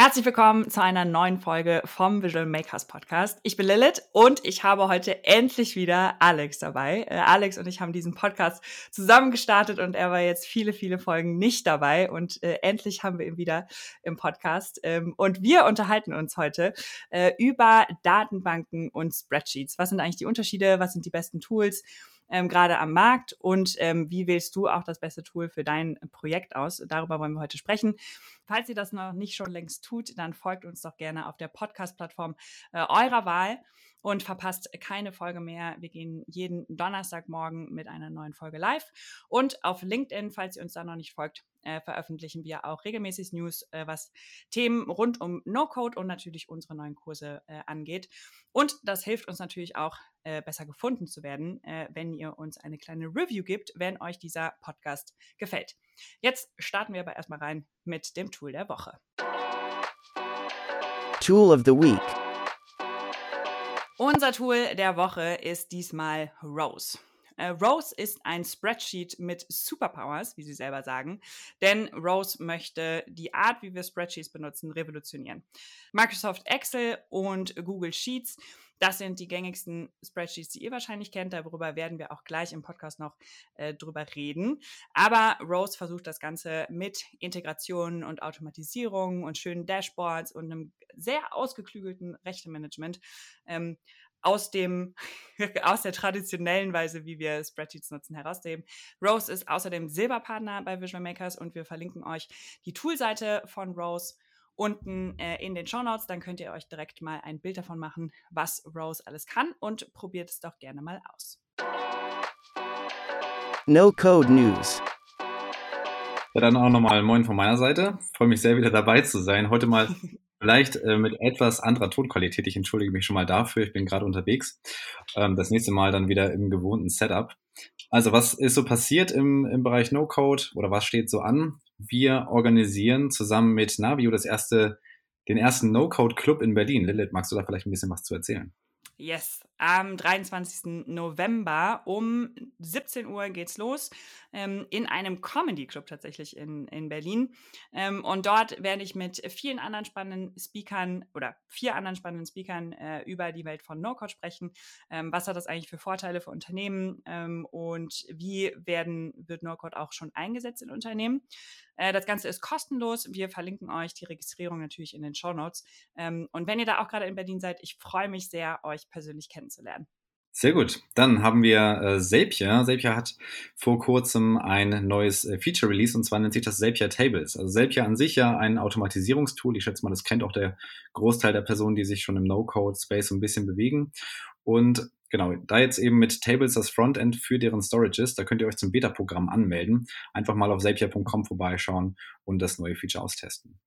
Herzlich willkommen zu einer neuen Folge vom Visual Makers Podcast. Ich bin Lilith und ich habe heute endlich wieder Alex dabei. Äh, Alex und ich haben diesen Podcast zusammen gestartet und er war jetzt viele, viele Folgen nicht dabei und äh, endlich haben wir ihn wieder im Podcast. Ähm, und wir unterhalten uns heute äh, über Datenbanken und Spreadsheets. Was sind eigentlich die Unterschiede? Was sind die besten Tools? Ähm, gerade am Markt und ähm, wie wählst du auch das beste Tool für dein Projekt aus? Darüber wollen wir heute sprechen. Falls ihr das noch nicht schon längst tut, dann folgt uns doch gerne auf der Podcast-Plattform äh, eurer Wahl und verpasst keine Folge mehr. Wir gehen jeden Donnerstagmorgen mit einer neuen Folge live. Und auf LinkedIn, falls ihr uns da noch nicht folgt, äh, veröffentlichen wir auch regelmäßig News, äh, was Themen rund um No-Code und natürlich unsere neuen Kurse äh, angeht. Und das hilft uns natürlich auch, äh, besser gefunden zu werden, äh, wenn ihr uns eine kleine Review gibt, wenn euch dieser Podcast gefällt. Jetzt starten wir aber erstmal rein mit dem Tool der Woche. Tool of the Week. Unser Tool der Woche ist diesmal Rose. Äh, Rose ist ein Spreadsheet mit Superpowers, wie sie selber sagen, denn Rose möchte die Art, wie wir Spreadsheets benutzen, revolutionieren. Microsoft Excel und Google Sheets das sind die gängigsten Spreadsheets, die ihr wahrscheinlich kennt. Darüber werden wir auch gleich im Podcast noch äh, drüber reden. Aber Rose versucht das Ganze mit Integration und Automatisierung und schönen Dashboards und einem sehr ausgeklügelten Rechtemanagement ähm, aus dem, aus der traditionellen Weise, wie wir Spreadsheets nutzen, herauszuheben. Rose ist außerdem Silberpartner bei Visual Makers und wir verlinken euch die Toolseite von Rose unten äh, in den Show Notes. Dann könnt ihr euch direkt mal ein Bild davon machen, was Rose alles kann und probiert es doch gerne mal aus. No Code News. Ja, dann auch nochmal Moin von meiner Seite. Freue mich sehr, wieder dabei zu sein. Heute mal vielleicht äh, mit etwas anderer Tonqualität. Ich entschuldige mich schon mal dafür. Ich bin gerade unterwegs. Ähm, das nächste Mal dann wieder im gewohnten Setup. Also was ist so passiert im, im Bereich No-Code oder was steht so an? Wir organisieren zusammen mit Navio das erste, den ersten No-Code-Club in Berlin. Lilith, magst du da vielleicht ein bisschen was zu erzählen? Yes, am 23. November um 17 Uhr geht's los ähm, in einem Comedy Club tatsächlich in, in Berlin. Ähm, und dort werde ich mit vielen anderen spannenden Speakern oder vier anderen spannenden Speakern äh, über die Welt von No-Code sprechen. Ähm, was hat das eigentlich für Vorteile für Unternehmen ähm, und wie werden, wird No-Code auch schon eingesetzt in Unternehmen? Äh, das Ganze ist kostenlos. Wir verlinken euch die Registrierung natürlich in den Show Notes. Ähm, und wenn ihr da auch gerade in Berlin seid, ich freue mich sehr, euch persönlich kennenzulernen. Sehr gut. Dann haben wir äh, Zapier. Zapier hat vor kurzem ein neues äh, Feature release und zwar nennt sich das Zapier Tables. Also Zapier an sich ja ein Automatisierungstool. Ich schätze mal, das kennt auch der Großteil der Personen, die sich schon im No-Code-Space ein bisschen bewegen. Und genau, da jetzt eben mit Tables das Frontend für deren Storage ist, da könnt ihr euch zum Beta-Programm anmelden. Einfach mal auf zapier.com vorbeischauen und das neue Feature austesten.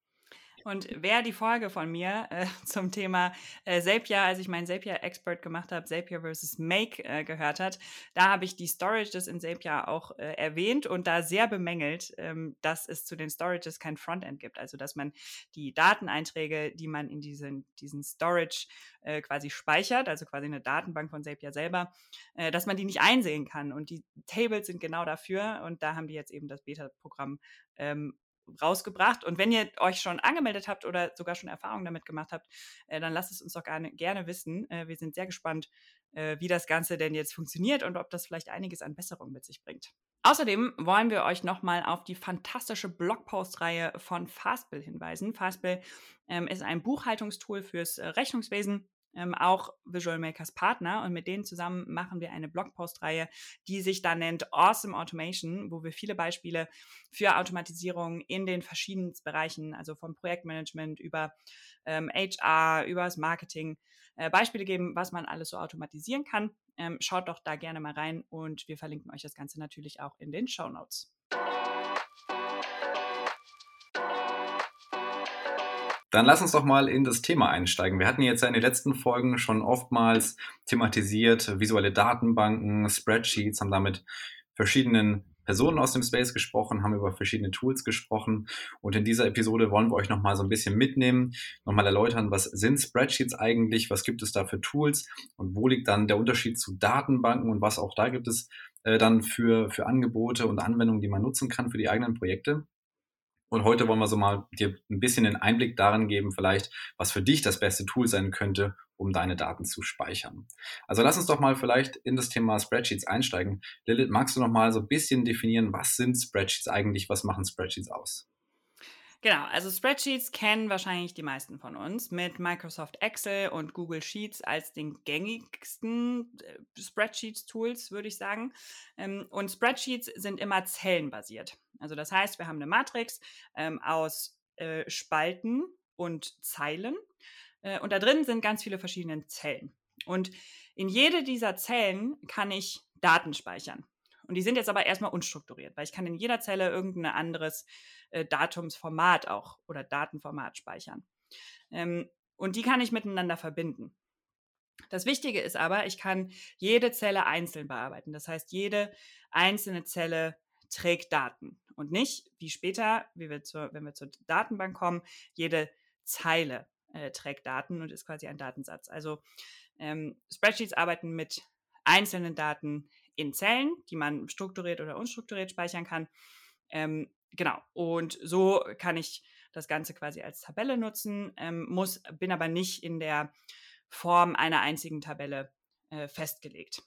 Und wer die Folge von mir äh, zum Thema äh, Zapier, als ich meinen Zapier-Expert gemacht habe, Zapier versus Make äh, gehört hat, da habe ich die Storages in Zapier auch äh, erwähnt und da sehr bemängelt, ähm, dass es zu den Storages kein Frontend gibt. Also dass man die Dateneinträge, die man in diesen, diesen Storage äh, quasi speichert, also quasi eine Datenbank von Zapier selber, äh, dass man die nicht einsehen kann. Und die Tables sind genau dafür und da haben die jetzt eben das Beta-Programm ähm, rausgebracht. Und wenn ihr euch schon angemeldet habt oder sogar schon Erfahrungen damit gemacht habt, äh, dann lasst es uns doch gerne, gerne wissen. Äh, wir sind sehr gespannt, äh, wie das Ganze denn jetzt funktioniert und ob das vielleicht einiges an Besserung mit sich bringt. Außerdem wollen wir euch nochmal auf die fantastische Blogpost-Reihe von Fastbill hinweisen. Fastbill ähm, ist ein Buchhaltungstool fürs äh, Rechnungswesen ähm, auch Visual Makers Partner und mit denen zusammen machen wir eine Blogpost-Reihe, die sich da nennt Awesome Automation, wo wir viele Beispiele für Automatisierung in den verschiedenen Bereichen, also vom Projektmanagement über ähm, HR, über das Marketing, äh, Beispiele geben, was man alles so automatisieren kann. Ähm, schaut doch da gerne mal rein und wir verlinken euch das Ganze natürlich auch in den Show Notes. Dann lass uns doch mal in das Thema einsteigen. Wir hatten jetzt ja in den letzten Folgen schon oftmals thematisiert visuelle Datenbanken, Spreadsheets, haben damit verschiedenen Personen aus dem Space gesprochen, haben über verschiedene Tools gesprochen und in dieser Episode wollen wir euch nochmal so ein bisschen mitnehmen, nochmal erläutern, was sind Spreadsheets eigentlich, was gibt es da für Tools und wo liegt dann der Unterschied zu Datenbanken und was auch da gibt es äh, dann für, für Angebote und Anwendungen, die man nutzen kann für die eigenen Projekte. Und heute wollen wir so mal dir ein bisschen den Einblick darin geben, vielleicht, was für dich das beste Tool sein könnte, um deine Daten zu speichern. Also lass uns doch mal vielleicht in das Thema Spreadsheets einsteigen. Lilith, magst du noch mal so ein bisschen definieren, was sind Spreadsheets eigentlich? Was machen Spreadsheets aus? Genau, also Spreadsheets kennen wahrscheinlich die meisten von uns mit Microsoft Excel und Google Sheets als den gängigsten äh, Spreadsheets-Tools, würde ich sagen. Ähm, und Spreadsheets sind immer zellenbasiert. Also das heißt, wir haben eine Matrix ähm, aus äh, Spalten und Zeilen äh, und da drin sind ganz viele verschiedene Zellen. Und in jede dieser Zellen kann ich Daten speichern. Und die sind jetzt aber erstmal unstrukturiert, weil ich kann in jeder Zelle irgendein anderes äh, Datumsformat auch oder Datenformat speichern. Ähm, und die kann ich miteinander verbinden. Das Wichtige ist aber, ich kann jede Zelle einzeln bearbeiten. Das heißt, jede einzelne Zelle trägt Daten und nicht, wie später, wie wir zur, wenn wir zur Datenbank kommen, jede Zeile äh, trägt Daten und ist quasi ein Datensatz. Also ähm, Spreadsheets arbeiten mit einzelnen Daten in Zellen, die man strukturiert oder unstrukturiert speichern kann. Ähm, genau. Und so kann ich das Ganze quasi als Tabelle nutzen, ähm, muss, bin aber nicht in der Form einer einzigen Tabelle äh, festgelegt.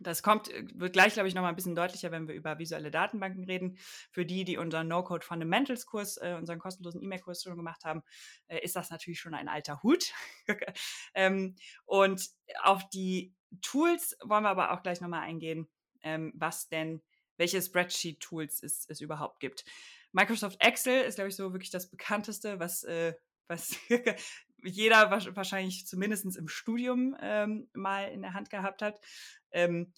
Das kommt, äh, wird gleich, glaube ich, noch mal ein bisschen deutlicher, wenn wir über visuelle Datenbanken reden. Für die, die unseren No-Code Fundamentals Kurs, äh, unseren kostenlosen E-Mail-Kurs schon gemacht haben, äh, ist das natürlich schon ein alter Hut. ähm, und auf die Tools wollen wir aber auch gleich noch mal eingehen, ähm, was denn welche Spreadsheet-Tools es, es überhaupt gibt. Microsoft Excel ist, glaube ich, so wirklich das bekannteste, was, äh, was jeder wahrscheinlich zumindest im Studium ähm, mal in der Hand gehabt hat. Ähm,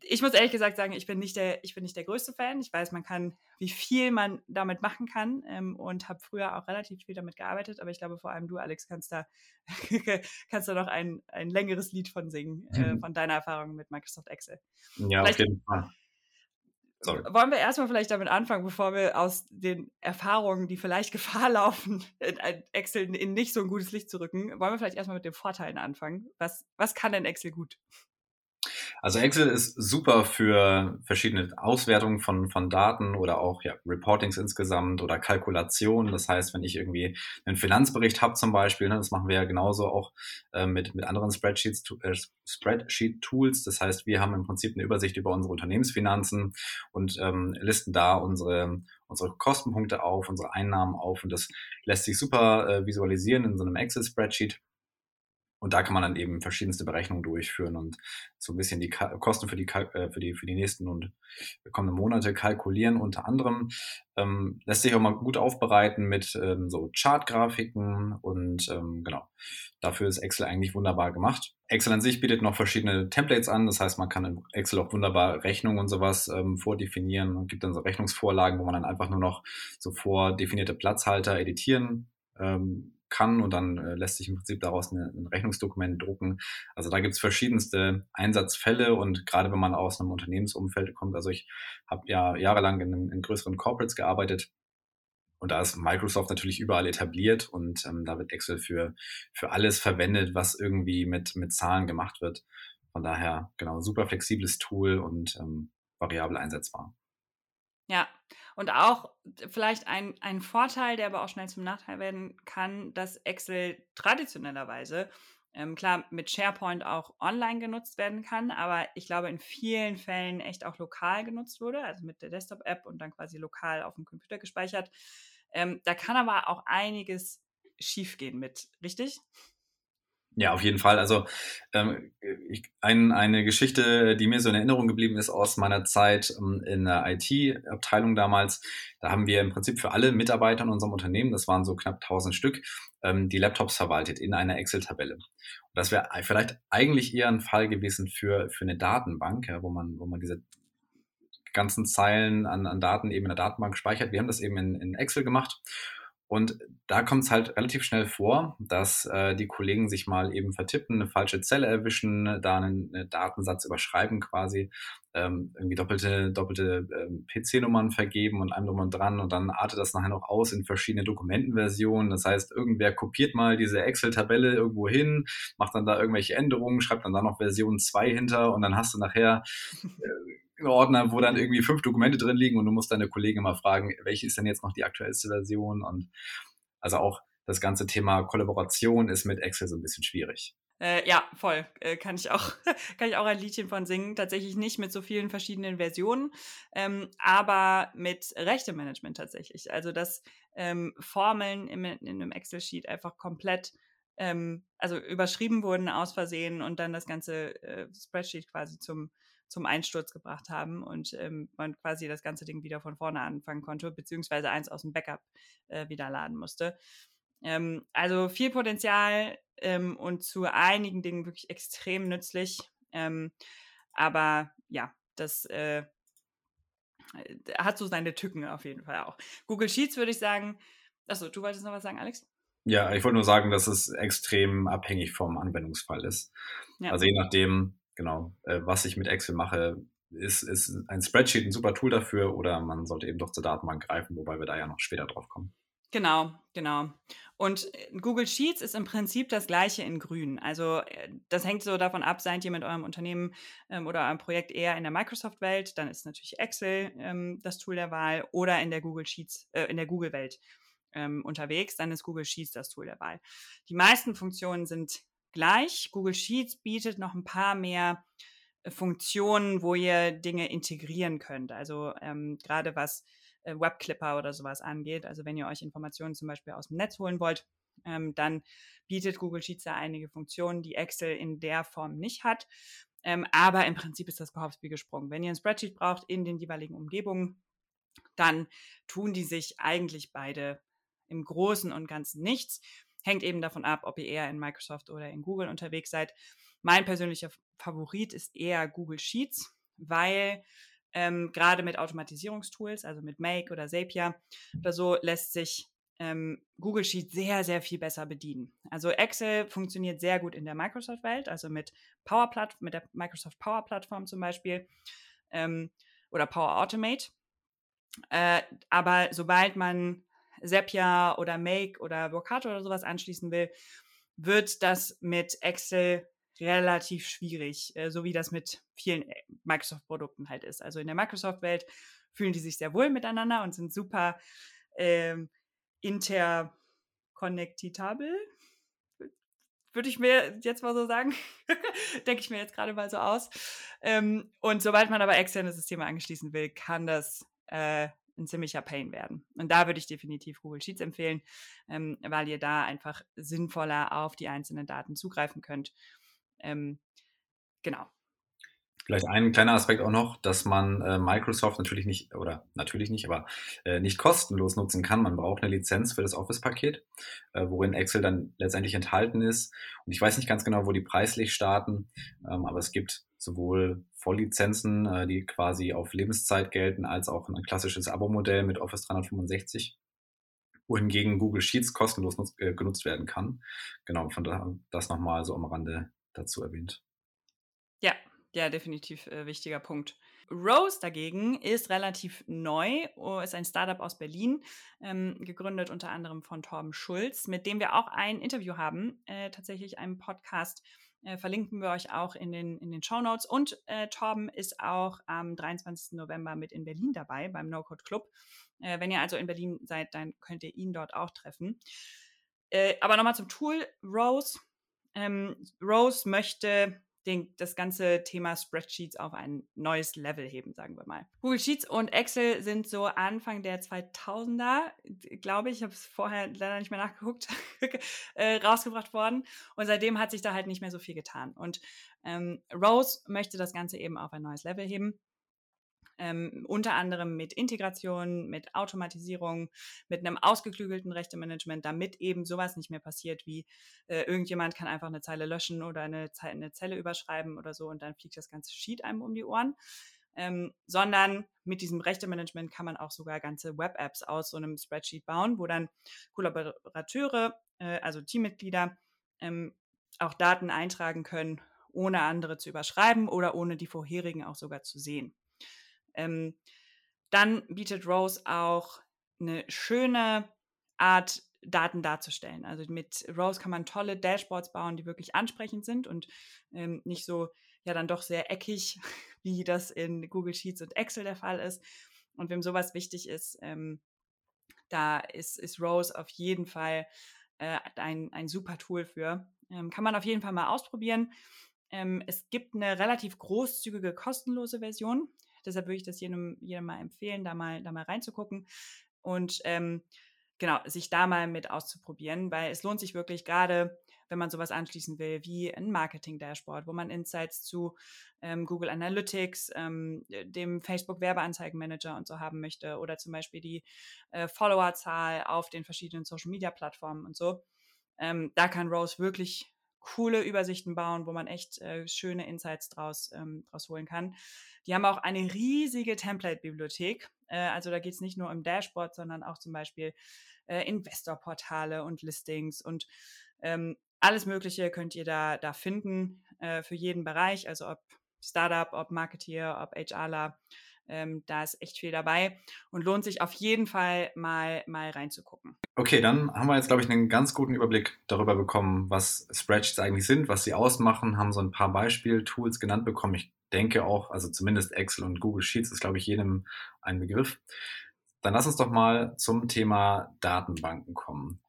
ich muss ehrlich gesagt sagen, ich bin nicht der, ich bin nicht der größte Fan. Ich weiß, man kann, wie viel man damit machen kann ähm, und habe früher auch relativ viel damit gearbeitet. Aber ich glaube, vor allem du, Alex, kannst da, kannst da noch ein, ein längeres Lied von singen, äh, von deiner Erfahrung mit Microsoft Excel. Ja, Vielleicht, auf jeden Fall. Sorry. Wollen wir erstmal vielleicht damit anfangen, bevor wir aus den Erfahrungen, die vielleicht Gefahr laufen, Excel in nicht so ein gutes Licht zu rücken, wollen wir vielleicht erstmal mit den Vorteilen anfangen. Was, was kann denn Excel gut? Also Excel ist super für verschiedene Auswertungen von, von Daten oder auch ja, Reportings insgesamt oder Kalkulationen. Das heißt, wenn ich irgendwie einen Finanzbericht habe zum Beispiel, ne, das machen wir ja genauso auch äh, mit, mit anderen Spreadsheets, äh, Spreadsheet-Tools. Das heißt, wir haben im Prinzip eine Übersicht über unsere Unternehmensfinanzen und ähm, listen da unsere unsere Kostenpunkte auf, unsere Einnahmen auf und das lässt sich super äh, visualisieren in so einem Excel-Spreadsheet. Und da kann man dann eben verschiedenste Berechnungen durchführen und so ein bisschen die Kosten für die, äh, für die, für die nächsten und kommenden Monate kalkulieren. Unter anderem ähm, lässt sich auch mal gut aufbereiten mit ähm, so Chartgrafiken und ähm, genau. Dafür ist Excel eigentlich wunderbar gemacht. Excel an sich bietet noch verschiedene Templates an. Das heißt, man kann in Excel auch wunderbar Rechnungen und sowas ähm, vordefinieren und gibt dann so Rechnungsvorlagen, wo man dann einfach nur noch so vordefinierte Platzhalter editieren ähm, kann und dann äh, lässt sich im Prinzip daraus eine, ein Rechnungsdokument drucken. Also da gibt es verschiedenste Einsatzfälle und gerade wenn man aus einem Unternehmensumfeld kommt, also ich habe ja jahrelang in, in größeren Corporates gearbeitet, und da ist Microsoft natürlich überall etabliert und ähm, da wird Excel für, für alles verwendet, was irgendwie mit, mit Zahlen gemacht wird. Von daher, genau, super flexibles Tool und ähm, variabel einsetzbar. Ja, und auch vielleicht ein, ein Vorteil, der aber auch schnell zum Nachteil werden kann, dass Excel traditionellerweise ähm, klar mit SharePoint auch online genutzt werden kann, aber ich glaube in vielen Fällen echt auch lokal genutzt wurde, also mit der Desktop-App und dann quasi lokal auf dem Computer gespeichert. Ähm, da kann aber auch einiges schiefgehen mit, richtig? Ja, auf jeden Fall. Also ähm, ich, ein, eine Geschichte, die mir so in Erinnerung geblieben ist aus meiner Zeit ähm, in der IT-Abteilung damals. Da haben wir im Prinzip für alle Mitarbeiter in unserem Unternehmen, das waren so knapp 1000 Stück, ähm, die Laptops verwaltet in einer Excel-Tabelle. Und das wäre vielleicht eigentlich eher ein Fall gewesen für, für eine Datenbank, ja, wo man, wo man diese ganzen Zeilen an, an Daten eben in der Datenbank speichert. Wir haben das eben in, in Excel gemacht. Und da kommt es halt relativ schnell vor, dass äh, die Kollegen sich mal eben vertippen, eine falsche Zelle erwischen, da einen, einen Datensatz überschreiben quasi, ähm, irgendwie doppelte, doppelte ähm, PC-Nummern vergeben und einem drum dran und dann artet das nachher noch aus in verschiedene Dokumentenversionen. Das heißt, irgendwer kopiert mal diese Excel-Tabelle irgendwo hin, macht dann da irgendwelche Änderungen, schreibt dann da noch Version 2 hinter und dann hast du nachher äh, Ordner, wo dann irgendwie fünf Dokumente drin liegen und du musst deine Kollegen immer fragen, welche ist denn jetzt noch die aktuellste Version und also auch das ganze Thema Kollaboration ist mit Excel so ein bisschen schwierig. Äh, ja, voll. Äh, kann ich auch, kann ich auch ein Liedchen von singen. Tatsächlich nicht mit so vielen verschiedenen Versionen, ähm, aber mit Rechtemanagement tatsächlich. Also dass ähm, Formeln im, in einem Excel-Sheet einfach komplett ähm, also überschrieben wurden aus Versehen und dann das ganze äh, Spreadsheet quasi zum zum Einsturz gebracht haben und ähm, man quasi das ganze Ding wieder von vorne anfangen konnte, beziehungsweise eins aus dem Backup äh, wieder laden musste. Ähm, also viel Potenzial ähm, und zu einigen Dingen wirklich extrem nützlich. Ähm, aber ja, das äh, hat so seine Tücken auf jeden Fall auch. Google Sheets würde ich sagen. Achso, du wolltest noch was sagen, Alex? Ja, ich wollte nur sagen, dass es extrem abhängig vom Anwendungsfall ist. Ja. Also je nachdem, genau, äh, was ich mit Excel mache, ist, ist ein Spreadsheet ein super Tool dafür oder man sollte eben doch zur Datenbank greifen, wobei wir da ja noch später drauf kommen. Genau, genau. Und äh, Google Sheets ist im Prinzip das gleiche in grün. Also äh, das hängt so davon ab, seid ihr mit eurem Unternehmen ähm, oder eurem Projekt eher in der Microsoft-Welt, dann ist natürlich Excel ähm, das Tool der Wahl oder in der Google Sheets, äh, in der Google-Welt ähm, unterwegs, dann ist Google Sheets das Tool der Wahl. Die meisten Funktionen sind gleich. Google Sheets bietet noch ein paar mehr äh, Funktionen, wo ihr Dinge integrieren könnt. Also ähm, gerade was äh, Webclipper oder sowas angeht. Also wenn ihr euch Informationen zum Beispiel aus dem Netz holen wollt, ähm, dann bietet Google Sheets da einige Funktionen, die Excel in der Form nicht hat. Ähm, aber im Prinzip ist das wie gesprungen. Wenn ihr ein Spreadsheet braucht in den jeweiligen Umgebungen, dann tun die sich eigentlich beide im Großen und Ganzen nichts. Hängt eben davon ab, ob ihr eher in Microsoft oder in Google unterwegs seid. Mein persönlicher Favorit ist eher Google Sheets, weil ähm, gerade mit Automatisierungstools, also mit Make oder Zapier oder so, lässt sich ähm, Google Sheet sehr, sehr viel besser bedienen. Also Excel funktioniert sehr gut in der Microsoft-Welt, also mit Power mit der Microsoft Power Plattform zum Beispiel ähm, oder Power Automate. Äh, aber sobald man Zapier oder Make oder Workato oder sowas anschließen will, wird das mit Excel relativ schwierig, äh, so wie das mit vielen äh, Microsoft-Produkten halt ist. Also in der Microsoft-Welt fühlen die sich sehr wohl miteinander und sind super ähm, interkonnektitabel. Würde ich mir jetzt mal so sagen. Denke ich mir jetzt gerade mal so aus. Ähm, und sobald man aber externe Systeme anschließen will, kann das äh, ein ziemlicher Pain werden. Und da würde ich definitiv Google Sheets empfehlen, ähm, weil ihr da einfach sinnvoller auf die einzelnen Daten zugreifen könnt ähm, genau. Vielleicht ein kleiner Aspekt auch noch, dass man äh, Microsoft natürlich nicht, oder natürlich nicht, aber äh, nicht kostenlos nutzen kann. Man braucht eine Lizenz für das Office-Paket, äh, worin Excel dann letztendlich enthalten ist. Und ich weiß nicht ganz genau, wo die preislich starten, ähm, aber es gibt sowohl Volllizenzen, äh, die quasi auf Lebenszeit gelten, als auch ein klassisches Abo-Modell mit Office 365 wohingegen Google Sheets kostenlos nutz, äh, genutzt werden kann. Genau, von daher das nochmal so am Rande dazu erwähnt. Ja, ja, definitiv äh, wichtiger Punkt. Rose dagegen ist relativ neu, oh, ist ein Startup aus Berlin, ähm, gegründet unter anderem von Torben Schulz, mit dem wir auch ein Interview haben, äh, tatsächlich einen Podcast. Äh, verlinken wir euch auch in den, in den Show Notes. Und äh, Torben ist auch am 23. November mit in Berlin dabei beim No Code Club. Äh, wenn ihr also in Berlin seid, dann könnt ihr ihn dort auch treffen. Äh, aber nochmal zum Tool Rose ähm, Rose möchte den, das ganze Thema Spreadsheets auf ein neues Level heben, sagen wir mal. Google Sheets und Excel sind so Anfang der 2000er, glaube ich, ich habe es vorher leider nicht mehr nachgeguckt, äh, rausgebracht worden. Und seitdem hat sich da halt nicht mehr so viel getan. Und ähm, Rose möchte das Ganze eben auf ein neues Level heben ähm, unter anderem mit Integration, mit Automatisierung, mit einem ausgeklügelten Rechtemanagement, damit eben sowas nicht mehr passiert, wie äh, irgendjemand kann einfach eine Zeile löschen oder eine, Ze eine Zelle überschreiben oder so und dann fliegt das ganze Sheet einem um die Ohren. Ähm, sondern mit diesem Rechtemanagement kann man auch sogar ganze Web-Apps aus so einem Spreadsheet bauen, wo dann Kollaborateure, äh, also Teammitglieder, ähm, auch Daten eintragen können, ohne andere zu überschreiben oder ohne die vorherigen auch sogar zu sehen. Ähm, dann bietet Rose auch eine schöne Art, Daten darzustellen. Also mit Rose kann man tolle Dashboards bauen, die wirklich ansprechend sind und ähm, nicht so, ja, dann doch sehr eckig wie das in Google Sheets und Excel der Fall ist. Und wem sowas wichtig ist, ähm, da ist, ist Rose auf jeden Fall äh, ein, ein super Tool für. Ähm, kann man auf jeden Fall mal ausprobieren. Ähm, es gibt eine relativ großzügige kostenlose Version. Deshalb würde ich das jedem, jedem mal empfehlen, da mal, da mal reinzugucken. Und ähm, genau, sich da mal mit auszuprobieren, weil es lohnt sich wirklich gerade, wenn man sowas anschließen will, wie ein Marketing-Dashboard, wo man Insights zu ähm, Google Analytics, ähm, dem Facebook-Werbeanzeigenmanager und so haben möchte oder zum Beispiel die äh, Followerzahl auf den verschiedenen Social-Media-Plattformen und so. Ähm, da kann Rose wirklich coole Übersichten bauen, wo man echt äh, schöne Insights draus, ähm, draus holen kann. Die haben auch eine riesige Template-Bibliothek. Äh, also da geht es nicht nur um Dashboard, sondern auch zum Beispiel äh, Investorportale und Listings und ähm, alles Mögliche könnt ihr da, da finden äh, für jeden Bereich, also ob Startup, ob Marketeer, ob HRler. Ähm, da ist echt viel dabei und lohnt sich auf jeden Fall mal, mal reinzugucken. Okay, dann haben wir jetzt, glaube ich, einen ganz guten Überblick darüber bekommen, was Spreadsheets eigentlich sind, was sie ausmachen, haben so ein paar Beispiel-Tools genannt bekommen. Ich denke auch, also zumindest Excel und Google Sheets ist, glaube ich, jedem ein Begriff. Dann lass uns doch mal zum Thema Datenbanken kommen.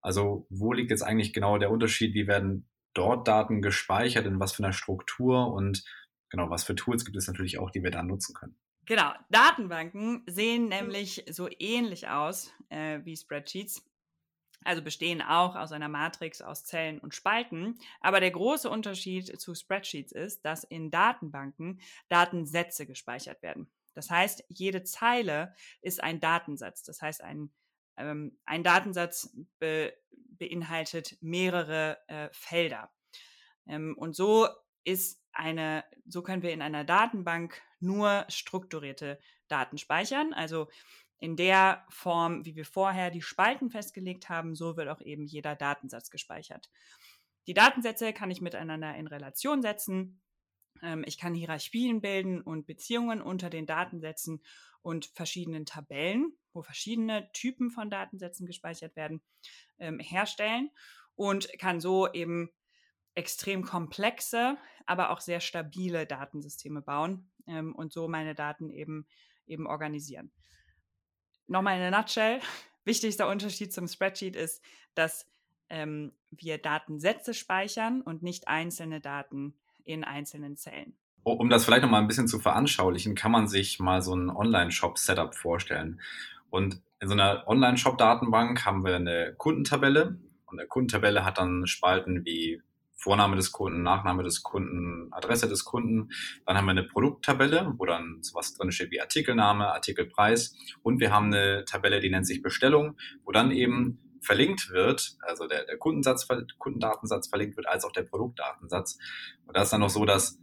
Also wo liegt jetzt eigentlich genau der Unterschied? Wie werden dort Daten gespeichert, in was für einer Struktur und genau, was für Tools gibt es natürlich auch, die wir da nutzen können? Genau, Datenbanken sehen nämlich so ähnlich aus äh, wie Spreadsheets. Also bestehen auch aus einer Matrix aus Zellen und Spalten. Aber der große Unterschied zu Spreadsheets ist, dass in Datenbanken Datensätze gespeichert werden. Das heißt, jede Zeile ist ein Datensatz. Das heißt, ein ähm, ein Datensatz be beinhaltet mehrere äh, Felder. Ähm, und so ist eine, so können wir in einer Datenbank nur strukturierte Daten speichern. Also in der Form, wie wir vorher die Spalten festgelegt haben, so wird auch eben jeder Datensatz gespeichert. Die Datensätze kann ich miteinander in Relation setzen. Ähm, ich kann Hierarchien bilden und Beziehungen unter den Datensätzen und verschiedenen Tabellen wo verschiedene Typen von Datensätzen gespeichert werden, ähm, herstellen und kann so eben extrem komplexe, aber auch sehr stabile Datensysteme bauen ähm, und so meine Daten eben, eben organisieren. Nochmal in der Nutshell, wichtigster Unterschied zum Spreadsheet ist, dass ähm, wir Datensätze speichern und nicht einzelne Daten in einzelnen Zellen. Um das vielleicht nochmal ein bisschen zu veranschaulichen, kann man sich mal so ein Online-Shop-Setup vorstellen. Und in so einer Online-Shop-Datenbank haben wir eine Kundentabelle und eine Kundentabelle hat dann Spalten wie Vorname des Kunden, Nachname des Kunden, Adresse des Kunden. Dann haben wir eine Produkttabelle, wo dann sowas drin steht wie Artikelname, Artikelpreis. Und wir haben eine Tabelle, die nennt sich Bestellung, wo dann eben verlinkt wird, also der, der Kundensatz, Kundendatensatz verlinkt wird, als auch der Produktdatensatz. Und das ist dann noch so, dass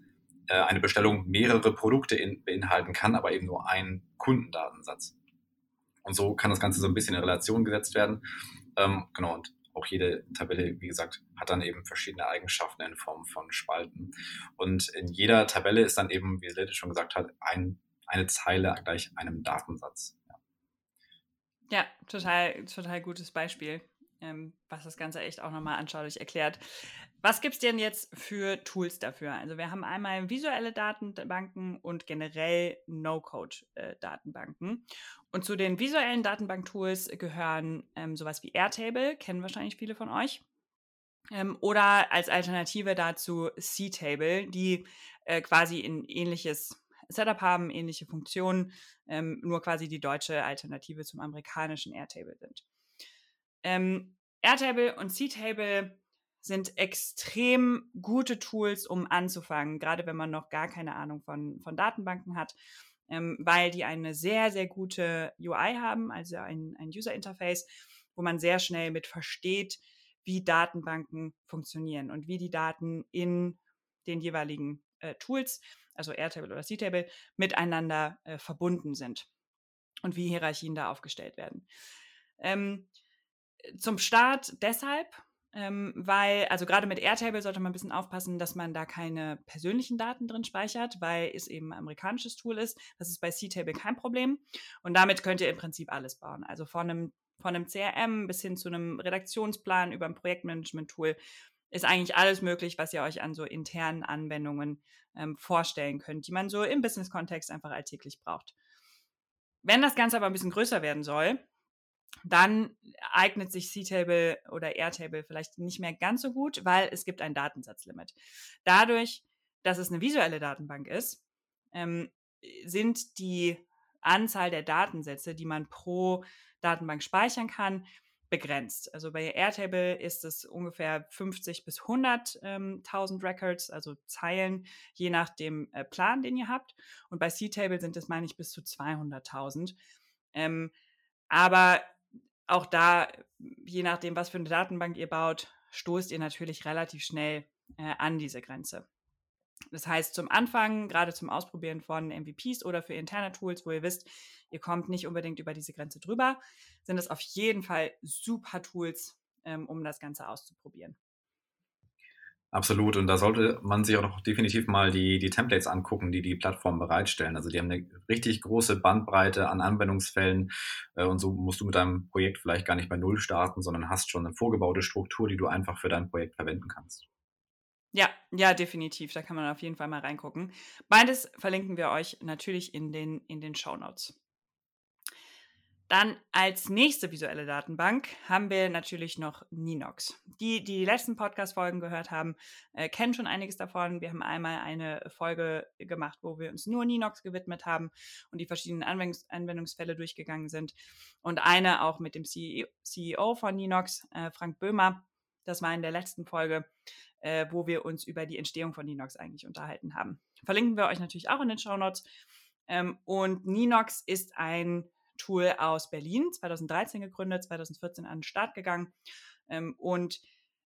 äh, eine Bestellung mehrere Produkte in, beinhalten kann, aber eben nur einen Kundendatensatz. Und so kann das Ganze so ein bisschen in Relation gesetzt werden. Ähm, genau, und auch jede Tabelle, wie gesagt, hat dann eben verschiedene Eigenschaften in Form von Spalten. Und in jeder Tabelle ist dann eben, wie Lette schon gesagt hat, ein, eine Zeile gleich einem Datensatz. Ja. ja, total, total gutes Beispiel, ähm, was das Ganze echt auch nochmal anschaulich erklärt. Was gibt es denn jetzt für Tools dafür? Also wir haben einmal visuelle Datenbanken und generell No-Code-Datenbanken. Und zu den visuellen Datenbank-Tools gehören ähm, sowas wie Airtable, kennen wahrscheinlich viele von euch. Ähm, oder als Alternative dazu C-Table, die äh, quasi ein ähnliches Setup haben, ähnliche Funktionen, ähm, nur quasi die deutsche Alternative zum amerikanischen Airtable sind. Ähm, Airtable und C-Table sind extrem gute Tools, um anzufangen, gerade wenn man noch gar keine Ahnung von, von Datenbanken hat, ähm, weil die eine sehr, sehr gute UI haben, also ein, ein User Interface, wo man sehr schnell mit versteht, wie Datenbanken funktionieren und wie die Daten in den jeweiligen äh, Tools, also Airtable oder C-Table, miteinander äh, verbunden sind und wie Hierarchien da aufgestellt werden. Ähm, zum Start deshalb, ähm, weil, also gerade mit Airtable sollte man ein bisschen aufpassen, dass man da keine persönlichen Daten drin speichert, weil es eben ein amerikanisches Tool ist. Das ist bei C-Table kein Problem. Und damit könnt ihr im Prinzip alles bauen. Also von einem, von einem CRM bis hin zu einem Redaktionsplan über ein Projektmanagement-Tool ist eigentlich alles möglich, was ihr euch an so internen Anwendungen ähm, vorstellen könnt, die man so im Business-Kontext einfach alltäglich braucht. Wenn das Ganze aber ein bisschen größer werden soll, dann eignet sich C-Table oder Airtable vielleicht nicht mehr ganz so gut, weil es gibt ein Datensatzlimit. Dadurch, dass es eine visuelle Datenbank ist, ähm, sind die Anzahl der Datensätze, die man pro Datenbank speichern kann, begrenzt. Also bei Airtable ist es ungefähr 50 bis 100.000 ähm, Records, also Zeilen, je nach dem äh, Plan, den ihr habt. Und bei C-Table sind es, meine ich, bis zu 200.000. Ähm, aber auch da, je nachdem, was für eine Datenbank ihr baut, stoßt ihr natürlich relativ schnell äh, an diese Grenze. Das heißt, zum Anfang, gerade zum Ausprobieren von MVPs oder für interne Tools, wo ihr wisst, ihr kommt nicht unbedingt über diese Grenze drüber, sind es auf jeden Fall super Tools, ähm, um das Ganze auszuprobieren. Absolut. Und da sollte man sich auch noch definitiv mal die, die Templates angucken, die die Plattformen bereitstellen. Also die haben eine richtig große Bandbreite an Anwendungsfällen. Äh, und so musst du mit deinem Projekt vielleicht gar nicht bei Null starten, sondern hast schon eine vorgebaute Struktur, die du einfach für dein Projekt verwenden kannst. Ja, ja, definitiv. Da kann man auf jeden Fall mal reingucken. Beides verlinken wir euch natürlich in den, in den Show Notes. Dann als nächste visuelle Datenbank haben wir natürlich noch Ninox. Die, die die letzten Podcast-Folgen gehört haben, äh, kennen schon einiges davon. Wir haben einmal eine Folge gemacht, wo wir uns nur Ninox gewidmet haben und die verschiedenen Anwendungs Anwendungsfälle durchgegangen sind. Und eine auch mit dem CEO, CEO von Ninox, äh, Frank Böhmer. Das war in der letzten Folge, äh, wo wir uns über die Entstehung von Ninox eigentlich unterhalten haben. Verlinken wir euch natürlich auch in den Show Notes. Ähm, und Ninox ist ein Tool aus Berlin, 2013 gegründet, 2014 an den Start gegangen ähm, und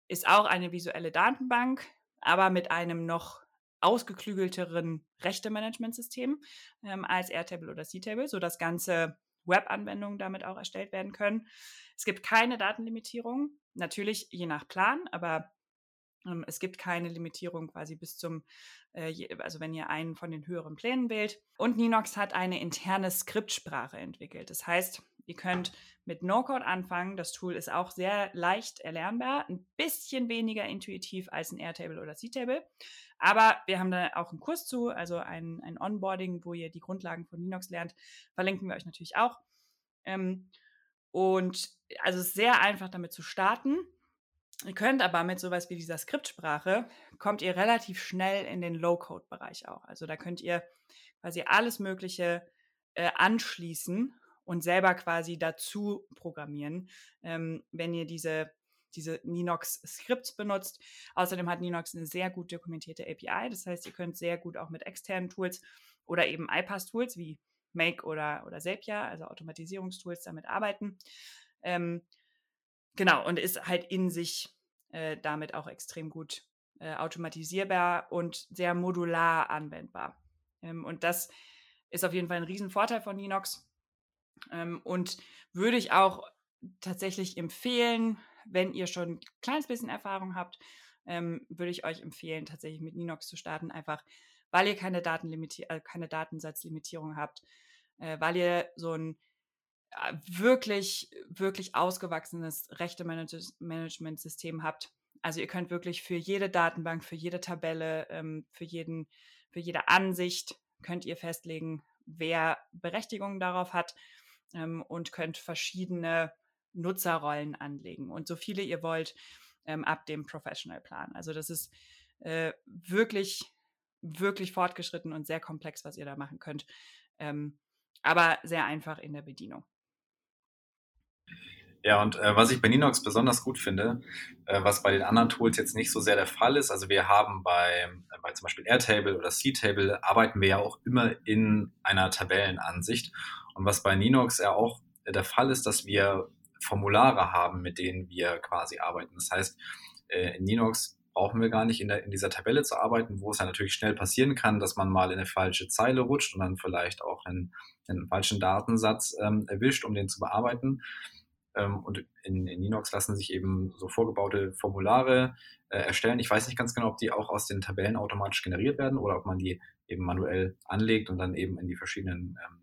ist auch eine visuelle Datenbank, aber mit einem noch ausgeklügelteren Rechte-Management-System ähm, als Airtable oder C-Table, sodass ganze Web-Anwendungen damit auch erstellt werden können. Es gibt keine Datenlimitierung, natürlich je nach Plan, aber es gibt keine Limitierung quasi bis zum, äh, also wenn ihr einen von den höheren Plänen wählt. Und Ninox hat eine interne Skriptsprache entwickelt. Das heißt, ihr könnt mit No-Code anfangen. Das Tool ist auch sehr leicht erlernbar, ein bisschen weniger intuitiv als ein Airtable oder C-Table. Aber wir haben da auch einen Kurs zu, also ein, ein Onboarding, wo ihr die Grundlagen von Linux lernt. Verlinken wir euch natürlich auch. Ähm, und also es ist sehr einfach damit zu starten. Ihr könnt aber mit sowas wie dieser Skriptsprache, kommt ihr relativ schnell in den Low-Code-Bereich auch. Also da könnt ihr quasi alles Mögliche äh, anschließen und selber quasi dazu programmieren, ähm, wenn ihr diese, diese Ninox-Skripts benutzt. Außerdem hat Ninox eine sehr gut dokumentierte API. Das heißt, ihr könnt sehr gut auch mit externen Tools oder eben iPass-Tools wie Make oder, oder Zapier, also Automatisierungstools, damit arbeiten. Ähm, Genau, und ist halt in sich äh, damit auch extrem gut äh, automatisierbar und sehr modular anwendbar. Ähm, und das ist auf jeden Fall ein Riesenvorteil von Linux. Ähm, und würde ich auch tatsächlich empfehlen, wenn ihr schon ein kleines bisschen Erfahrung habt, ähm, würde ich euch empfehlen, tatsächlich mit Linux zu starten, einfach weil ihr keine, Datenlimiti äh, keine Datensatzlimitierung habt, äh, weil ihr so ein wirklich, wirklich ausgewachsenes Rechte-Management-System habt. Also ihr könnt wirklich für jede Datenbank, für jede Tabelle, ähm, für, jeden, für jede Ansicht könnt ihr festlegen, wer Berechtigungen darauf hat ähm, und könnt verschiedene Nutzerrollen anlegen und so viele ihr wollt ähm, ab dem Professional-Plan. Also das ist äh, wirklich, wirklich fortgeschritten und sehr komplex, was ihr da machen könnt, aber sehr einfach in der Bedienung. Ja, und äh, was ich bei Ninox besonders gut finde, äh, was bei den anderen Tools jetzt nicht so sehr der Fall ist, also wir haben bei, äh, bei zum Beispiel Airtable oder C-Table, arbeiten wir ja auch immer in einer Tabellenansicht. Und was bei Ninox ja auch der Fall ist, dass wir Formulare haben, mit denen wir quasi arbeiten. Das heißt, äh, in Ninox brauchen wir gar nicht in, der, in dieser Tabelle zu arbeiten, wo es ja natürlich schnell passieren kann, dass man mal in eine falsche Zeile rutscht und dann vielleicht auch einen, einen falschen Datensatz ähm, erwischt, um den zu bearbeiten. Ähm, und in, in Linux lassen sich eben so vorgebaute Formulare äh, erstellen. Ich weiß nicht ganz genau, ob die auch aus den Tabellen automatisch generiert werden oder ob man die eben manuell anlegt und dann eben in die verschiedenen ähm,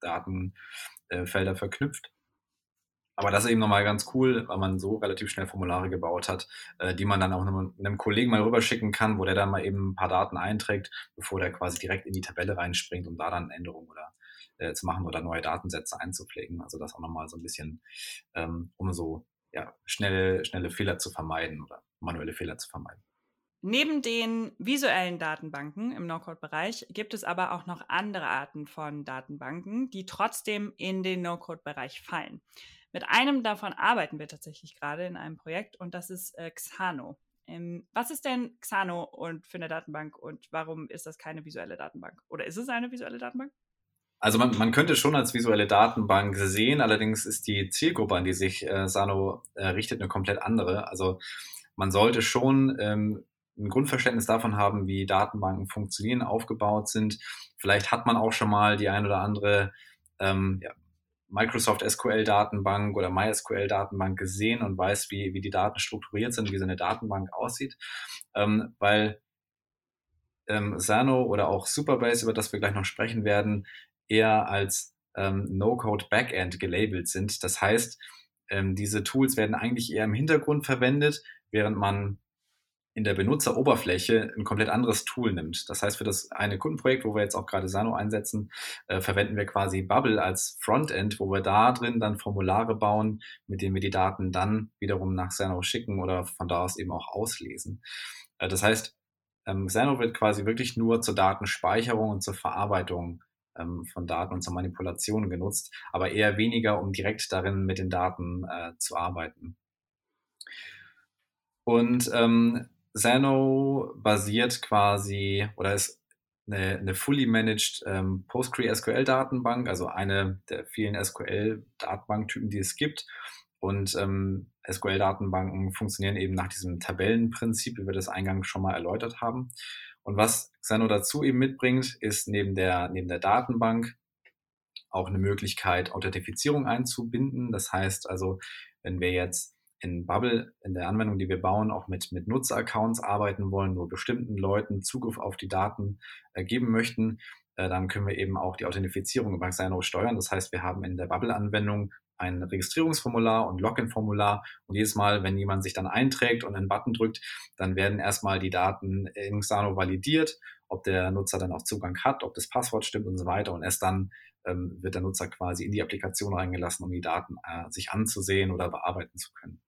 Datenfelder äh, verknüpft. aber das ist eben nochmal ganz cool, weil man so relativ schnell Formulare gebaut hat, äh, die man dann auch einem, Kollegen mal rüberschicken kann, wo der dann mal eben ein paar Daten einträgt, bevor der quasi direkt in die Tabelle reinspringt, um da dann Änderungen oder äh, zu machen oder neue Datensätze einzupflegen. Also das auch nochmal so ein bisschen, ähm, um so ja, schnelle, schnelle Fehler zu vermeiden oder manuelle Fehler zu vermeiden. Neben den visuellen Datenbanken im No-Code-Bereich gibt es aber auch noch andere Arten von Datenbanken, die trotzdem in den No-Code-Bereich fallen. Mit einem davon arbeiten wir tatsächlich gerade in einem Projekt und das ist äh, Xano. Ähm, was ist denn Xano und für eine Datenbank und warum ist das keine visuelle Datenbank? Oder ist es eine visuelle Datenbank? Also man, man könnte schon als visuelle Datenbank sehen, allerdings ist die Zielgruppe, an die sich äh, Sano äh, richtet, eine komplett andere. Also man sollte schon ähm, ein Grundverständnis davon haben, wie Datenbanken funktionieren, aufgebaut sind. Vielleicht hat man auch schon mal die ein oder andere ähm, ja, Microsoft SQL-Datenbank oder MySQL-Datenbank gesehen und weiß, wie, wie die Daten strukturiert sind, wie so eine Datenbank aussieht, ähm, weil ähm, Sano oder auch Superbase, über das wir gleich noch sprechen werden, eher als ähm, No-Code-Backend gelabelt sind. Das heißt, ähm, diese Tools werden eigentlich eher im Hintergrund verwendet, während man in der Benutzeroberfläche ein komplett anderes Tool nimmt. Das heißt, für das eine Kundenprojekt, wo wir jetzt auch gerade Sano einsetzen, äh, verwenden wir quasi Bubble als Frontend, wo wir da drin dann Formulare bauen, mit denen wir die Daten dann wiederum nach Sano schicken oder von da aus eben auch auslesen. Äh, das heißt, ähm, Xano wird quasi wirklich nur zur Datenspeicherung und zur Verarbeitung ähm, von Daten und zur Manipulation genutzt, aber eher weniger, um direkt darin mit den Daten äh, zu arbeiten. Und ähm, Xano basiert quasi oder ist eine, eine fully managed ähm, PostgreSQL-Datenbank, also eine der vielen SQL-Datenbanktypen, die es gibt. Und ähm, SQL-Datenbanken funktionieren eben nach diesem Tabellenprinzip, wie wir das eingangs schon mal erläutert haben. Und was Xano dazu eben mitbringt, ist neben der, neben der Datenbank auch eine Möglichkeit, Authentifizierung einzubinden. Das heißt also, wenn wir jetzt in Bubble, in der Anwendung, die wir bauen, auch mit, mit Nutzeraccounts arbeiten wollen, nur bestimmten Leuten Zugriff auf die Daten äh, geben möchten, äh, dann können wir eben auch die Authentifizierung über Xano steuern. Das heißt, wir haben in der Bubble-Anwendung ein Registrierungsformular und Login-Formular. Und jedes Mal, wenn jemand sich dann einträgt und einen Button drückt, dann werden erstmal die Daten in Xano validiert, ob der Nutzer dann auch Zugang hat, ob das Passwort stimmt und so weiter. Und erst dann ähm, wird der Nutzer quasi in die Applikation reingelassen, um die Daten äh, sich anzusehen oder bearbeiten zu können.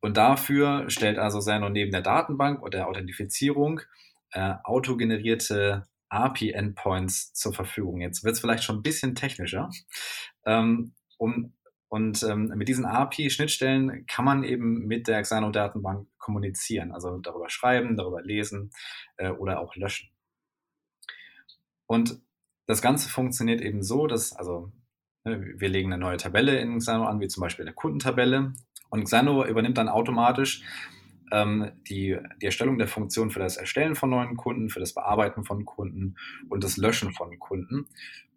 Und dafür stellt also Sano neben der Datenbank und der Authentifizierung äh, autogenerierte API-Endpoints zur Verfügung. Jetzt wird es vielleicht schon ein bisschen technischer. Ähm, um, und ähm, mit diesen API-Schnittstellen kann man eben mit der Xano-Datenbank kommunizieren, also darüber schreiben, darüber lesen äh, oder auch löschen. Und das Ganze funktioniert eben so, dass, also ne, wir legen eine neue Tabelle in Xano an, wie zum Beispiel eine Kundentabelle. Und Xano übernimmt dann automatisch ähm, die, die Erstellung der Funktion für das Erstellen von neuen Kunden, für das Bearbeiten von Kunden und das Löschen von Kunden.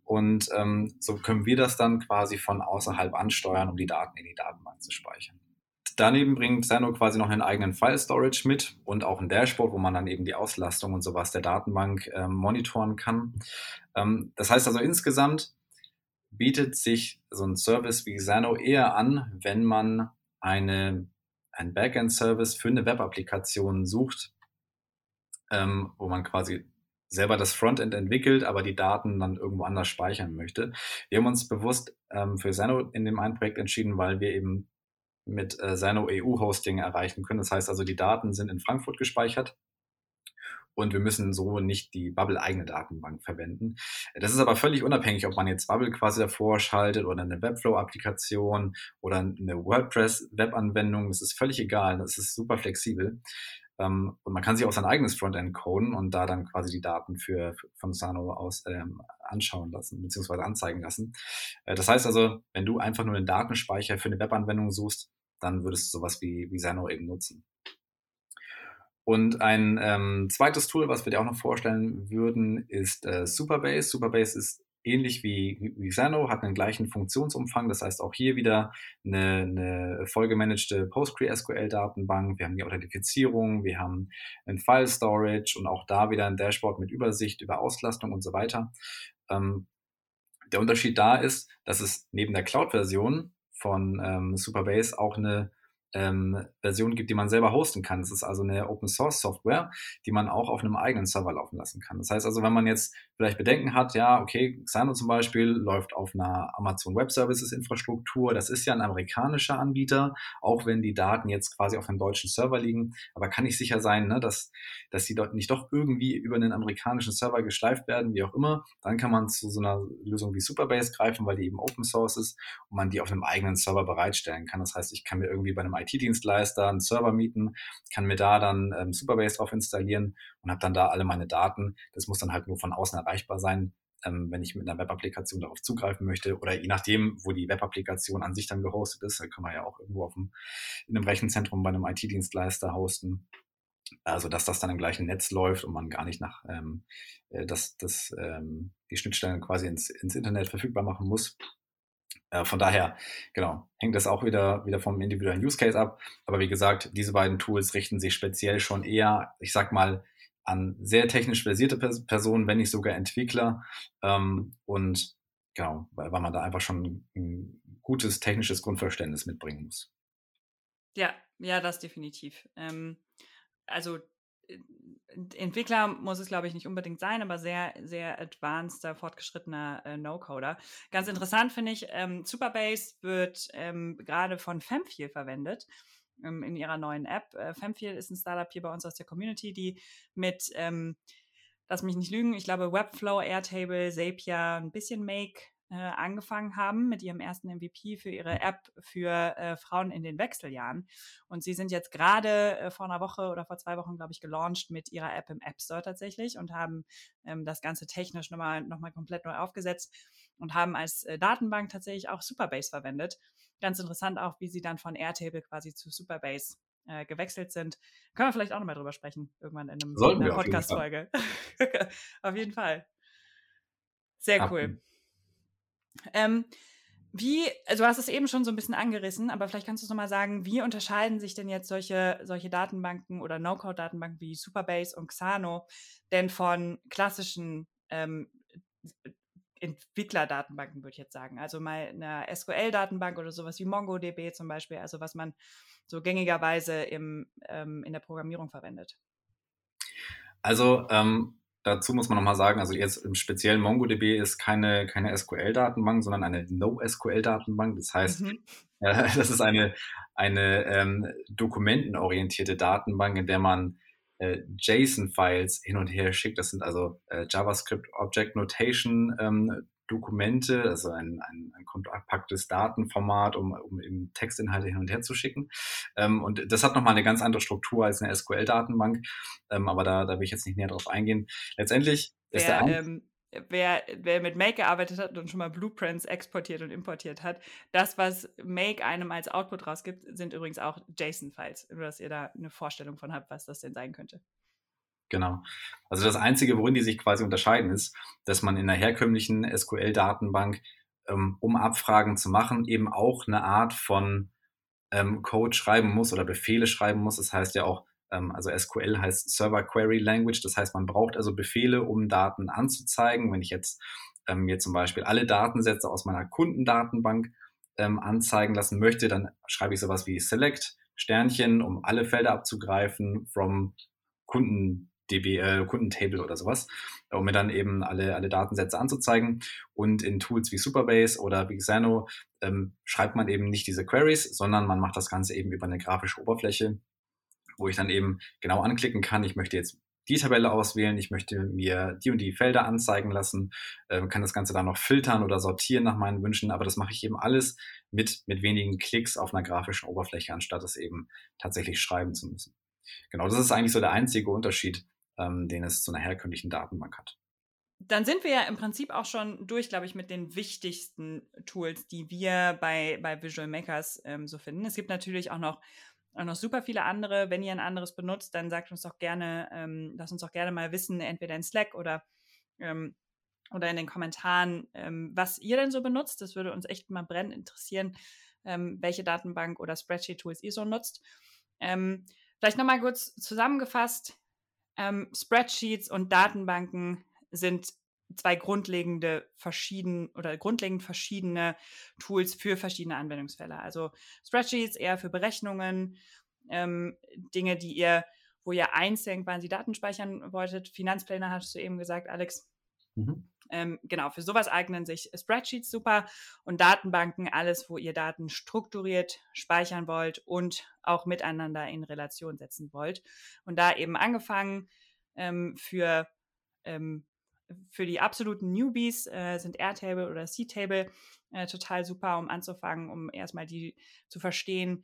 Und ähm, so können wir das dann quasi von außerhalb ansteuern, um die Daten in die Datenbank zu speichern. Daneben bringt Xano quasi noch einen eigenen File Storage mit und auch ein Dashboard, wo man dann eben die Auslastung und sowas der Datenbank ähm, monitoren kann. Ähm, das heißt also insgesamt bietet sich so ein Service wie Xano eher an, wenn man eine, ein Backend-Service für eine Web-Applikation sucht, ähm, wo man quasi selber das Frontend entwickelt, aber die Daten dann irgendwo anders speichern möchte. Wir haben uns bewusst ähm, für Sano in dem einen Projekt entschieden, weil wir eben mit äh, Sano EU-Hosting erreichen können. Das heißt also, die Daten sind in Frankfurt gespeichert und wir müssen so nicht die Bubble-eigene Datenbank verwenden. Das ist aber völlig unabhängig, ob man jetzt Bubble quasi davor schaltet oder eine Webflow-Applikation oder eine WordPress-Web-Anwendung. Das ist völlig egal. Das ist super flexibel. Ähm, und man kann sich auch sein eigenes Frontend coden und da dann quasi die Daten für, für von Sano aus ähm, anschauen lassen, beziehungsweise anzeigen lassen. Äh, das heißt also, wenn du einfach nur einen Datenspeicher für eine Webanwendung suchst, dann würdest du sowas wie, wie Sano eben nutzen. Und ein ähm, zweites Tool, was wir dir auch noch vorstellen würden, ist äh, Superbase. Superbase ist ähnlich wie, wie Xano, hat einen gleichen Funktionsumfang. Das heißt auch hier wieder eine, eine vollgemanagte PostgreSQL-Datenbank. Wir haben die Authentifizierung, wir haben ein File Storage und auch da wieder ein Dashboard mit Übersicht über Auslastung und so weiter. Ähm, der Unterschied da ist, dass es neben der Cloud-Version von ähm, Superbase auch eine ähm, Version gibt, die man selber hosten kann. Das ist also eine Open Source Software, die man auch auf einem eigenen Server laufen lassen kann. Das heißt also, wenn man jetzt vielleicht Bedenken hat, ja, okay, Xano zum Beispiel läuft auf einer Amazon Web Services Infrastruktur, das ist ja ein amerikanischer Anbieter, auch wenn die Daten jetzt quasi auf einem deutschen Server liegen, aber kann ich sicher sein, ne, dass, dass die dort nicht doch irgendwie über einen amerikanischen Server geschleift werden, wie auch immer, dann kann man zu so einer Lösung wie Superbase greifen, weil die eben Open Source ist und man die auf einem eigenen Server bereitstellen kann. Das heißt, ich kann mir irgendwie bei einem IT-Dienstleister einen Server mieten, kann mir da dann ähm, Superbase drauf installieren und habe dann da alle meine Daten. Das muss dann halt nur von außen erreichbar sein, ähm, wenn ich mit einer Web-Applikation darauf zugreifen möchte oder je nachdem, wo die Web-Applikation an sich dann gehostet ist. Da kann man ja auch irgendwo auf dem, in einem Rechenzentrum bei einem IT-Dienstleister hosten. Also, dass das dann im gleichen Netz läuft und man gar nicht nach, ähm, äh, dass, dass ähm, die Schnittstellen quasi ins, ins Internet verfügbar machen muss. Äh, von daher, genau, hängt das auch wieder, wieder vom individuellen Use Case ab. Aber wie gesagt, diese beiden Tools richten sich speziell schon eher, ich sag mal, an sehr technisch versierte Personen, wenn nicht sogar Entwickler. Ähm, und genau, weil, man da einfach schon ein gutes technisches Grundverständnis mitbringen muss. Ja, ja, das definitiv. Ähm, also Entwickler muss es, glaube ich, nicht unbedingt sein, aber sehr, sehr advanceder, fortgeschrittener äh, No-Coder. Ganz interessant finde ich, ähm, Superbase wird ähm, gerade von Femfeel verwendet ähm, in ihrer neuen App. Äh, Femfeel ist ein Startup hier bei uns aus der Community, die mit, ähm, lass mich nicht lügen, ich glaube Webflow, Airtable, Zapier, ein bisschen Make äh, angefangen haben mit ihrem ersten MVP für ihre App für äh, Frauen in den Wechseljahren. Und sie sind jetzt gerade äh, vor einer Woche oder vor zwei Wochen, glaube ich, gelauncht mit ihrer App im App Store tatsächlich und haben ähm, das Ganze technisch nochmal noch mal komplett neu aufgesetzt und haben als äh, Datenbank tatsächlich auch Superbase verwendet. Ganz interessant auch, wie sie dann von Airtable quasi zu Superbase äh, gewechselt sind. Können wir vielleicht auch nochmal drüber sprechen, irgendwann in, einem, in einer Podcast-Folge. auf jeden Fall. Sehr cool. Ähm, wie, also du hast es eben schon so ein bisschen angerissen, aber vielleicht kannst du es nochmal sagen, wie unterscheiden sich denn jetzt solche, solche Datenbanken oder No-Code-Datenbanken wie Superbase und Xano denn von klassischen ähm, Entwicklerdatenbanken, würde ich jetzt sagen. Also mal eine SQL-Datenbank oder sowas wie MongoDB zum Beispiel, also was man so gängigerweise im, ähm, in der Programmierung verwendet. Also ähm, Dazu muss man nochmal sagen, also jetzt im speziellen MongoDB ist keine, keine SQL-Datenbank, sondern eine NoSQL-Datenbank. Das heißt, mhm. äh, das ist eine, eine ähm, dokumentenorientierte Datenbank, in der man äh, JSON-Files hin und her schickt. Das sind also äh, JavaScript Object Notation ähm, Dokumente, also ein, ein, ein kompaktes Datenformat, um, um eben Textinhalte hin und her zu schicken. Ähm, und das hat nochmal eine ganz andere Struktur als eine SQL-Datenbank, ähm, aber da, da will ich jetzt nicht näher drauf eingehen. Letztendlich ist der, der ähm, wer, wer mit Make gearbeitet hat und schon mal Blueprints exportiert und importiert hat, das, was Make einem als Output rausgibt, sind übrigens auch JSON-Files, nur dass ihr da eine Vorstellung von habt, was das denn sein könnte. Genau. Also das Einzige, worin die sich quasi unterscheiden, ist, dass man in einer herkömmlichen SQL-Datenbank, ähm, um Abfragen zu machen, eben auch eine Art von ähm, Code schreiben muss oder Befehle schreiben muss. Das heißt ja auch, ähm, also SQL heißt Server Query Language. Das heißt, man braucht also Befehle, um Daten anzuzeigen. Wenn ich jetzt ähm, mir zum Beispiel alle Datensätze aus meiner Kundendatenbank ähm, anzeigen lassen möchte, dann schreibe ich sowas wie Select Sternchen, um alle Felder abzugreifen, from Kunden DB, äh, Kundentable oder sowas, um mir dann eben alle, alle Datensätze anzuzeigen. Und in Tools wie Superbase oder wie Xano ähm, schreibt man eben nicht diese Queries, sondern man macht das Ganze eben über eine grafische Oberfläche, wo ich dann eben genau anklicken kann. Ich möchte jetzt die Tabelle auswählen, ich möchte mir die und die Felder anzeigen lassen, äh, kann das Ganze dann noch filtern oder sortieren nach meinen Wünschen, aber das mache ich eben alles mit, mit wenigen Klicks auf einer grafischen Oberfläche, anstatt es eben tatsächlich schreiben zu müssen. Genau, das ist eigentlich so der einzige Unterschied ähm, den es zu einer herkömmlichen Datenbank hat. Dann sind wir ja im Prinzip auch schon durch, glaube ich, mit den wichtigsten Tools, die wir bei, bei Visual Makers ähm, so finden. Es gibt natürlich auch noch, auch noch super viele andere. Wenn ihr ein anderes benutzt, dann sagt uns doch gerne, ähm, lasst uns doch gerne mal wissen, entweder in Slack oder, ähm, oder in den Kommentaren, ähm, was ihr denn so benutzt. Das würde uns echt mal brennend interessieren, ähm, welche Datenbank oder Spreadsheet-Tools ihr so nutzt. Ähm, vielleicht nochmal kurz zusammengefasst ähm, Spreadsheets und Datenbanken sind zwei grundlegende verschieden oder grundlegend verschiedene Tools für verschiedene Anwendungsfälle. Also Spreadsheets eher für Berechnungen, ähm, Dinge, die ihr, wo ihr einzeln quasi Daten speichern wolltet. Finanzpläne hattest du eben gesagt, Alex. Mhm. Ähm, genau, für sowas eignen sich Spreadsheets super und Datenbanken, alles, wo ihr Daten strukturiert speichern wollt und auch miteinander in Relation setzen wollt. Und da eben angefangen ähm, für, ähm, für die absoluten Newbies äh, sind Airtable oder C-Table äh, total super, um anzufangen, um erstmal die zu verstehen,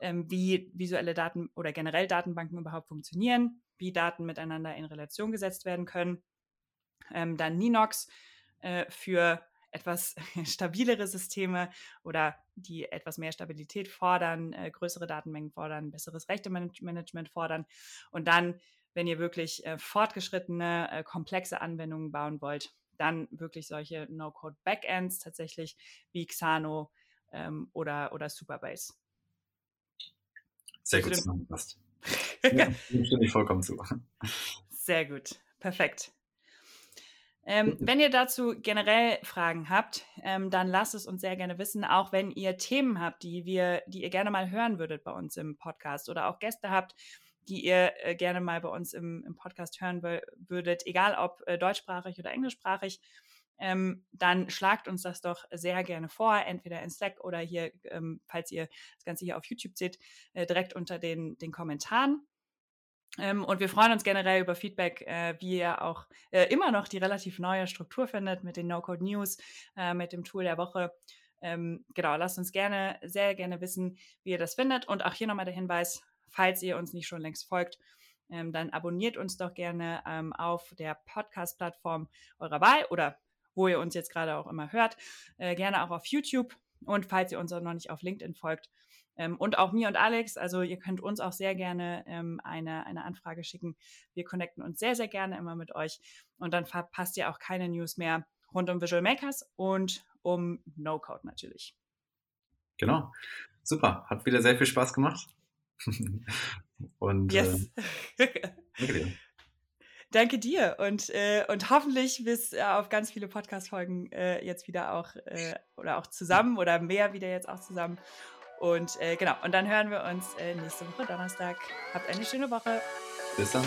ähm, wie visuelle Daten oder generell Datenbanken überhaupt funktionieren, wie Daten miteinander in Relation gesetzt werden können ähm, dann Ninox äh, für etwas stabilere Systeme oder die etwas mehr Stabilität fordern, äh, größere Datenmengen fordern, besseres Rechtemanagement fordern. Und dann, wenn ihr wirklich äh, fortgeschrittene, äh, komplexe Anwendungen bauen wollt, dann wirklich solche No-Code-Backends tatsächlich wie Xano ähm, oder, oder Superbase. Sehr gut zusammengefasst. ja, stimme ich vollkommen zu. Sehr gut, perfekt. Ähm, wenn ihr dazu generell Fragen habt, ähm, dann lasst es uns sehr gerne wissen, auch wenn ihr Themen habt, die wir, die ihr gerne mal hören würdet bei uns im Podcast oder auch Gäste habt, die ihr äh, gerne mal bei uns im, im Podcast hören würdet, egal ob äh, deutschsprachig oder englischsprachig, ähm, dann schlagt uns das doch sehr gerne vor, entweder in Slack oder hier, ähm, falls ihr das Ganze hier auf YouTube seht, äh, direkt unter den, den Kommentaren. Ähm, und wir freuen uns generell über Feedback, äh, wie ihr auch äh, immer noch die relativ neue Struktur findet mit den No-Code News, äh, mit dem Tool der Woche. Ähm, genau, lasst uns gerne, sehr gerne wissen, wie ihr das findet. Und auch hier nochmal der Hinweis, falls ihr uns nicht schon längst folgt, ähm, dann abonniert uns doch gerne ähm, auf der Podcast-Plattform eurer Wahl oder wo ihr uns jetzt gerade auch immer hört. Äh, gerne auch auf YouTube. Und falls ihr uns auch noch nicht auf LinkedIn folgt, ähm, und auch mir und Alex, also ihr könnt uns auch sehr gerne ähm, eine, eine Anfrage schicken. Wir connecten uns sehr, sehr gerne immer mit euch und dann verpasst ihr auch keine News mehr rund um Visual Makers und um No-Code natürlich. Genau, super, hat wieder sehr viel Spaß gemacht. und yes. äh, danke dir. Danke dir und, äh, und hoffentlich bis äh, auf ganz viele Podcast-Folgen äh, jetzt wieder auch äh, oder auch zusammen oder mehr wieder jetzt auch zusammen. Und äh, genau, und dann hören wir uns äh, nächste Woche Donnerstag. Habt eine schöne Woche. Bis dann.